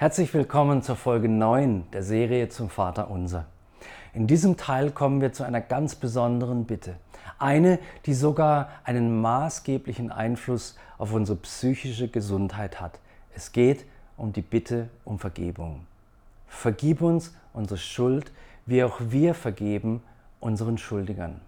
Herzlich willkommen zur Folge 9 der Serie zum Vater Unser. In diesem Teil kommen wir zu einer ganz besonderen Bitte. Eine, die sogar einen maßgeblichen Einfluss auf unsere psychische Gesundheit hat. Es geht um die Bitte um Vergebung. Vergib uns unsere Schuld, wie auch wir vergeben unseren Schuldigern.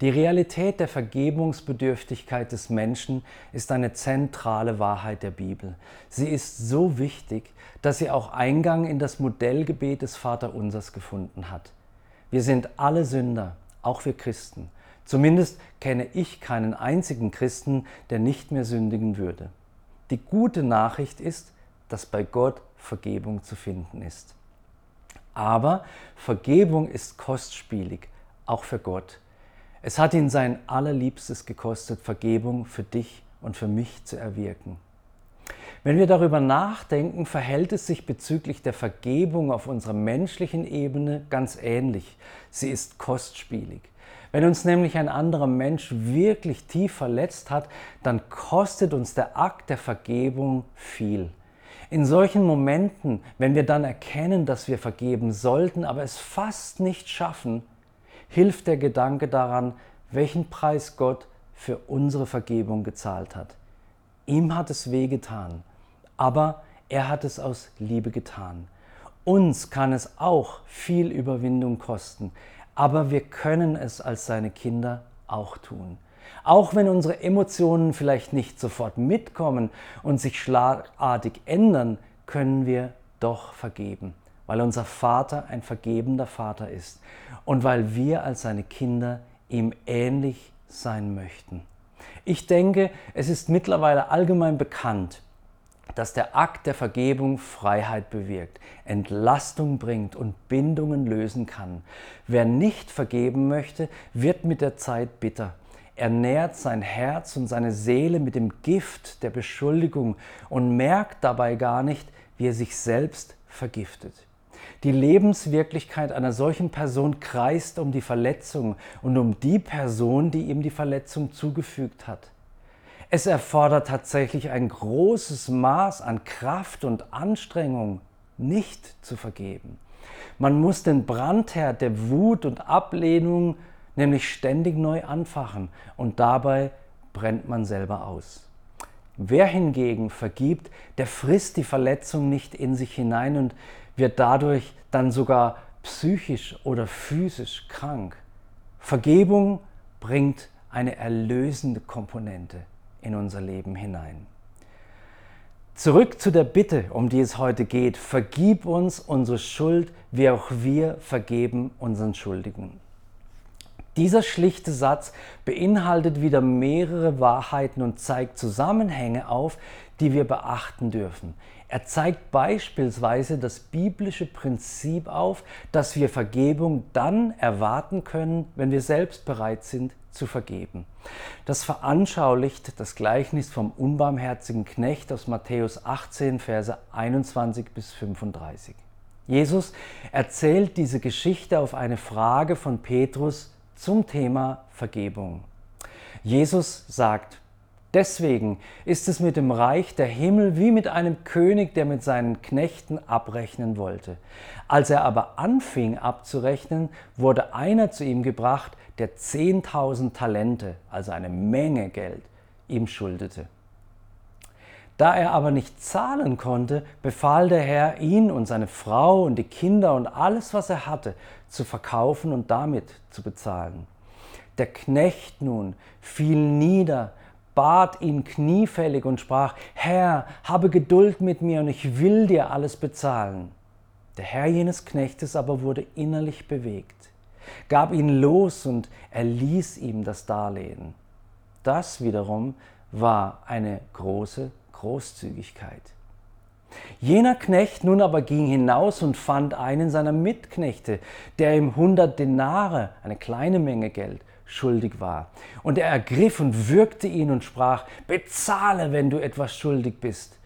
Die Realität der Vergebungsbedürftigkeit des Menschen ist eine zentrale Wahrheit der Bibel. Sie ist so wichtig, dass sie auch Eingang in das Modellgebet des Vaterunsers gefunden hat. Wir sind alle Sünder, auch wir Christen. Zumindest kenne ich keinen einzigen Christen, der nicht mehr sündigen würde. Die gute Nachricht ist, dass bei Gott Vergebung zu finden ist. Aber Vergebung ist kostspielig, auch für Gott. Es hat ihn sein allerliebstes gekostet, Vergebung für dich und für mich zu erwirken. Wenn wir darüber nachdenken, verhält es sich bezüglich der Vergebung auf unserer menschlichen Ebene ganz ähnlich. Sie ist kostspielig. Wenn uns nämlich ein anderer Mensch wirklich tief verletzt hat, dann kostet uns der Akt der Vergebung viel. In solchen Momenten, wenn wir dann erkennen, dass wir vergeben sollten, aber es fast nicht schaffen, hilft der Gedanke daran, welchen Preis Gott für unsere Vergebung gezahlt hat. Ihm hat es wehgetan, aber er hat es aus Liebe getan. Uns kann es auch viel Überwindung kosten, aber wir können es als seine Kinder auch tun. Auch wenn unsere Emotionen vielleicht nicht sofort mitkommen und sich schlagartig ändern, können wir doch vergeben weil unser Vater ein vergebender Vater ist und weil wir als seine Kinder ihm ähnlich sein möchten. Ich denke, es ist mittlerweile allgemein bekannt, dass der Akt der Vergebung Freiheit bewirkt, Entlastung bringt und Bindungen lösen kann. Wer nicht vergeben möchte, wird mit der Zeit bitter. Er nährt sein Herz und seine Seele mit dem Gift der Beschuldigung und merkt dabei gar nicht, wie er sich selbst vergiftet. Die Lebenswirklichkeit einer solchen Person kreist um die Verletzung und um die Person, die ihm die Verletzung zugefügt hat. Es erfordert tatsächlich ein großes Maß an Kraft und Anstrengung, nicht zu vergeben. Man muss den Brandherd der Wut und Ablehnung nämlich ständig neu anfachen und dabei brennt man selber aus. Wer hingegen vergibt, der frisst die Verletzung nicht in sich hinein und wird dadurch dann sogar psychisch oder physisch krank. Vergebung bringt eine erlösende Komponente in unser Leben hinein. Zurück zu der Bitte, um die es heute geht. Vergib uns unsere Schuld, wie auch wir vergeben unseren Schuldigen. Dieser schlichte Satz beinhaltet wieder mehrere Wahrheiten und zeigt Zusammenhänge auf, die wir beachten dürfen. Er zeigt beispielsweise das biblische Prinzip auf, dass wir Vergebung dann erwarten können, wenn wir selbst bereit sind zu vergeben. Das veranschaulicht das Gleichnis vom unbarmherzigen Knecht aus Matthäus 18, Verse 21 bis 35. Jesus erzählt diese Geschichte auf eine Frage von Petrus, zum Thema Vergebung. Jesus sagt, Deswegen ist es mit dem Reich der Himmel wie mit einem König, der mit seinen Knechten abrechnen wollte. Als er aber anfing abzurechnen, wurde einer zu ihm gebracht, der 10.000 Talente, also eine Menge Geld, ihm schuldete. Da er aber nicht zahlen konnte, befahl der Herr, ihn und seine Frau und die Kinder und alles, was er hatte, zu verkaufen und damit zu bezahlen. Der Knecht nun fiel nieder, bat ihn kniefällig und sprach, Herr, habe Geduld mit mir und ich will dir alles bezahlen. Der Herr jenes Knechtes aber wurde innerlich bewegt, gab ihn los und erließ ihm das Darlehen. Das wiederum war eine große Großzügigkeit. Jener Knecht nun aber ging hinaus und fand einen seiner Mitknechte, der ihm hundert Denare, eine kleine Menge Geld, schuldig war. Und er ergriff und würgte ihn und sprach, bezahle, wenn du etwas schuldig bist.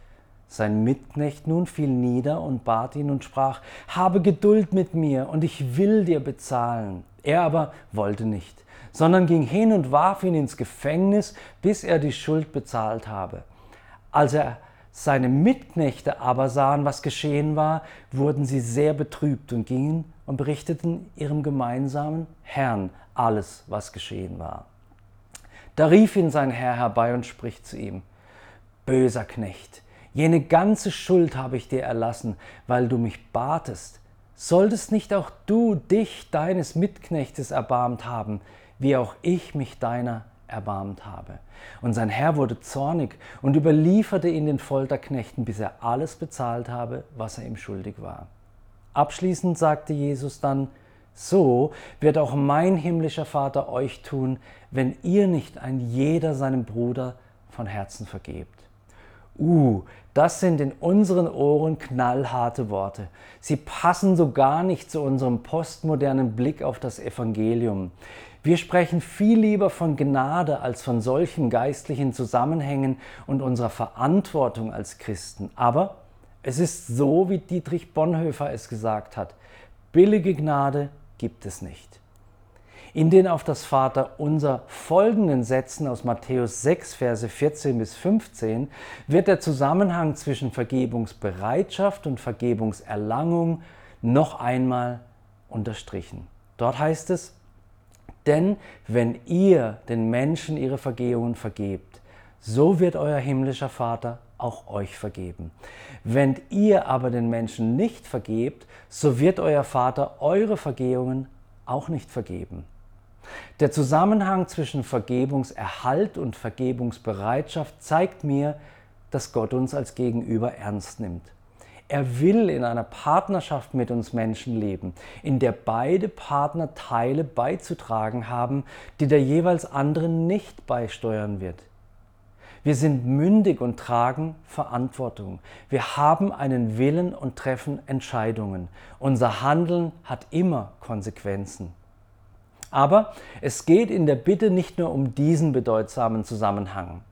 Sein Mitknecht nun fiel nieder und bat ihn und sprach, habe Geduld mit mir und ich will dir bezahlen. Er aber wollte nicht, sondern ging hin und warf ihn ins Gefängnis, bis er die Schuld bezahlt habe. Als er Seine Mitknechte aber sahen, was geschehen war, wurden sie sehr betrübt und gingen und berichteten ihrem gemeinsamen Herrn alles, was geschehen war. Da rief ihn sein Herr herbei und spricht zu ihm, Böser Knecht, jene ganze Schuld habe ich dir erlassen, weil du mich batest. Solltest nicht auch du dich deines Mitknechtes erbarmt haben, wie auch ich mich deiner erbarmt habe. Und sein Herr wurde zornig und überlieferte ihn den Folterknechten, bis er alles bezahlt habe, was er ihm schuldig war. Abschließend sagte Jesus dann, so wird auch mein himmlischer Vater euch tun, wenn ihr nicht ein jeder seinem Bruder von Herzen vergebt. Uh, das sind in unseren Ohren knallharte Worte. Sie passen so gar nicht zu unserem postmodernen Blick auf das Evangelium. Wir sprechen viel lieber von Gnade als von solchen geistlichen Zusammenhängen und unserer Verantwortung als Christen. Aber es ist so, wie Dietrich Bonhoeffer es gesagt hat. Billige Gnade gibt es nicht. In den auf das Vater unser folgenden Sätzen aus Matthäus 6, Verse 14 bis 15 wird der Zusammenhang zwischen Vergebungsbereitschaft und Vergebungserlangung noch einmal unterstrichen. Dort heißt es, denn wenn ihr den Menschen ihre Vergehungen vergebt, so wird euer himmlischer Vater auch euch vergeben. Wenn ihr aber den Menschen nicht vergebt, so wird euer Vater eure Vergehungen auch nicht vergeben. Der Zusammenhang zwischen Vergebungserhalt und Vergebungsbereitschaft zeigt mir, dass Gott uns als Gegenüber ernst nimmt. Er will in einer Partnerschaft mit uns Menschen leben, in der beide Partner Teile beizutragen haben, die der jeweils andere nicht beisteuern wird. Wir sind mündig und tragen Verantwortung. Wir haben einen Willen und treffen Entscheidungen. Unser Handeln hat immer Konsequenzen. Aber es geht in der Bitte nicht nur um diesen bedeutsamen Zusammenhang.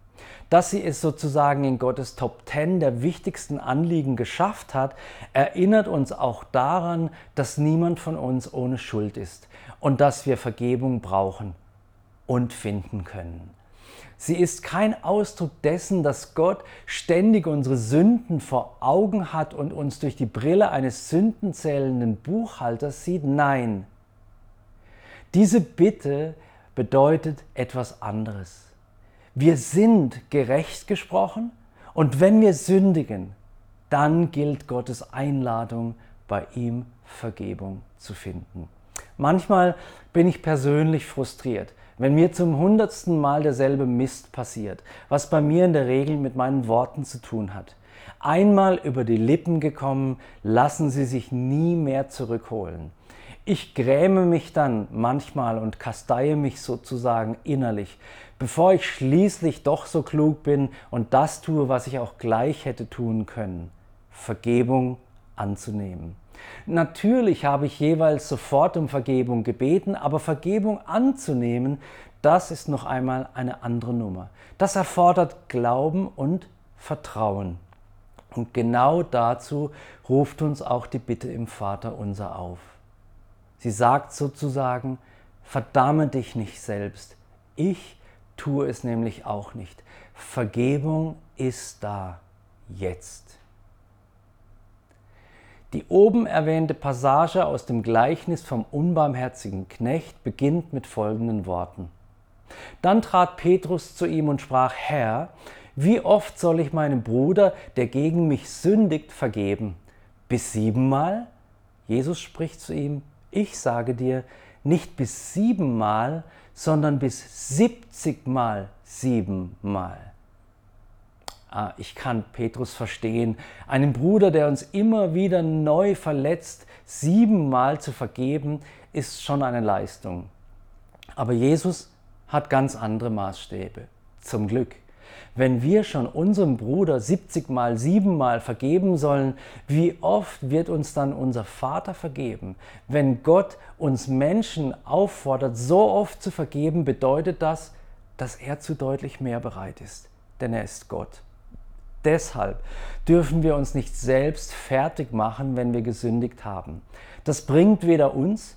Dass sie es sozusagen in Gottes Top 10 der wichtigsten Anliegen geschafft hat, erinnert uns auch daran, dass niemand von uns ohne Schuld ist und dass wir Vergebung brauchen und finden können. Sie ist kein Ausdruck dessen, dass Gott ständig unsere Sünden vor Augen hat und uns durch die Brille eines sündenzählenden Buchhalters sieht. Nein, diese Bitte bedeutet etwas anderes. Wir sind gerecht gesprochen und wenn wir sündigen, dann gilt Gottes Einladung, bei ihm Vergebung zu finden. Manchmal bin ich persönlich frustriert, wenn mir zum hundertsten Mal derselbe Mist passiert, was bei mir in der Regel mit meinen Worten zu tun hat. Einmal über die Lippen gekommen, lassen sie sich nie mehr zurückholen. Ich gräme mich dann manchmal und kasteie mich sozusagen innerlich, bevor ich schließlich doch so klug bin und das tue, was ich auch gleich hätte tun können, Vergebung anzunehmen. Natürlich habe ich jeweils sofort um Vergebung gebeten, aber Vergebung anzunehmen, das ist noch einmal eine andere Nummer. Das erfordert Glauben und Vertrauen. Und genau dazu ruft uns auch die Bitte im Vater unser auf. Sie sagt sozusagen, verdamme dich nicht selbst. Ich tue es nämlich auch nicht. Vergebung ist da, jetzt. Die oben erwähnte Passage aus dem Gleichnis vom unbarmherzigen Knecht beginnt mit folgenden Worten. Dann trat Petrus zu ihm und sprach, Herr, wie oft soll ich meinem Bruder, der gegen mich sündigt, vergeben? Bis siebenmal? Jesus spricht zu ihm, ich sage dir, nicht bis siebenmal, sondern bis siebzigmal siebenmal. Ah, ich kann Petrus verstehen, einen Bruder, der uns immer wieder neu verletzt, siebenmal zu vergeben, ist schon eine Leistung. Aber Jesus hat ganz andere Maßstäbe, zum Glück. Wenn wir schon unserem Bruder 70 mal, 7 mal vergeben sollen, wie oft wird uns dann unser Vater vergeben? Wenn Gott uns Menschen auffordert, so oft zu vergeben, bedeutet das, dass er zu deutlich mehr bereit ist, denn er ist Gott. Deshalb dürfen wir uns nicht selbst fertig machen, wenn wir gesündigt haben. Das bringt weder uns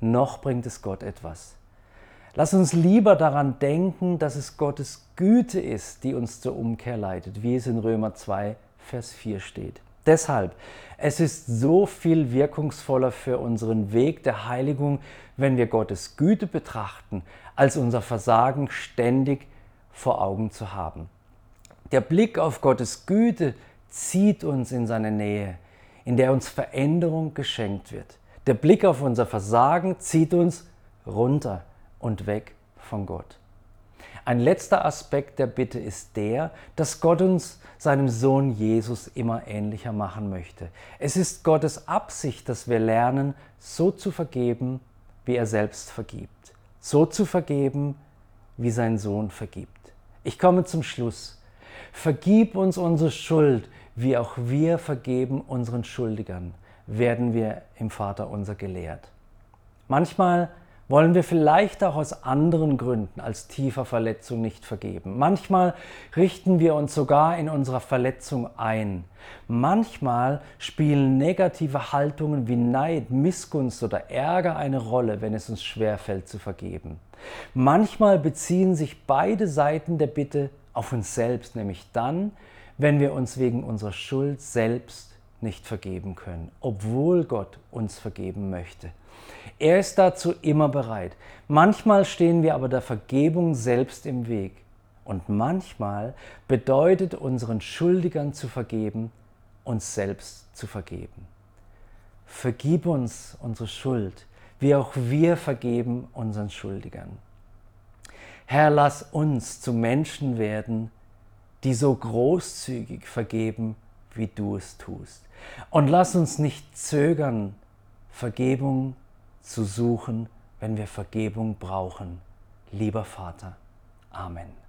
noch bringt es Gott etwas. Lass uns lieber daran denken, dass es Gottes Güte ist, die uns zur Umkehr leitet, wie es in Römer 2, Vers 4 steht. Deshalb, es ist so viel wirkungsvoller für unseren Weg der Heiligung, wenn wir Gottes Güte betrachten, als unser Versagen ständig vor Augen zu haben. Der Blick auf Gottes Güte zieht uns in seine Nähe, in der uns Veränderung geschenkt wird. Der Blick auf unser Versagen zieht uns runter und weg von Gott. Ein letzter Aspekt der Bitte ist der, dass Gott uns seinem Sohn Jesus immer ähnlicher machen möchte. Es ist Gottes Absicht, dass wir lernen, so zu vergeben, wie er selbst vergibt. So zu vergeben, wie sein Sohn vergibt. Ich komme zum Schluss. Vergib uns unsere Schuld, wie auch wir vergeben unseren Schuldigern, werden wir im Vater unser gelehrt. Manchmal wollen wir vielleicht auch aus anderen Gründen als tiefer Verletzung nicht vergeben. Manchmal richten wir uns sogar in unserer Verletzung ein. Manchmal spielen negative Haltungen wie Neid, Missgunst oder Ärger eine Rolle, wenn es uns schwerfällt zu vergeben. Manchmal beziehen sich beide Seiten der Bitte auf uns selbst, nämlich dann, wenn wir uns wegen unserer Schuld selbst nicht vergeben können, obwohl Gott uns vergeben möchte. Er ist dazu immer bereit. Manchmal stehen wir aber der Vergebung selbst im Weg. Und manchmal bedeutet unseren Schuldigern zu vergeben, uns selbst zu vergeben. Vergib uns unsere Schuld, wie auch wir vergeben unseren Schuldigern. Herr, lass uns zu Menschen werden, die so großzügig vergeben, wie du es tust. Und lass uns nicht zögern, Vergebung zu suchen, wenn wir Vergebung brauchen. Lieber Vater. Amen.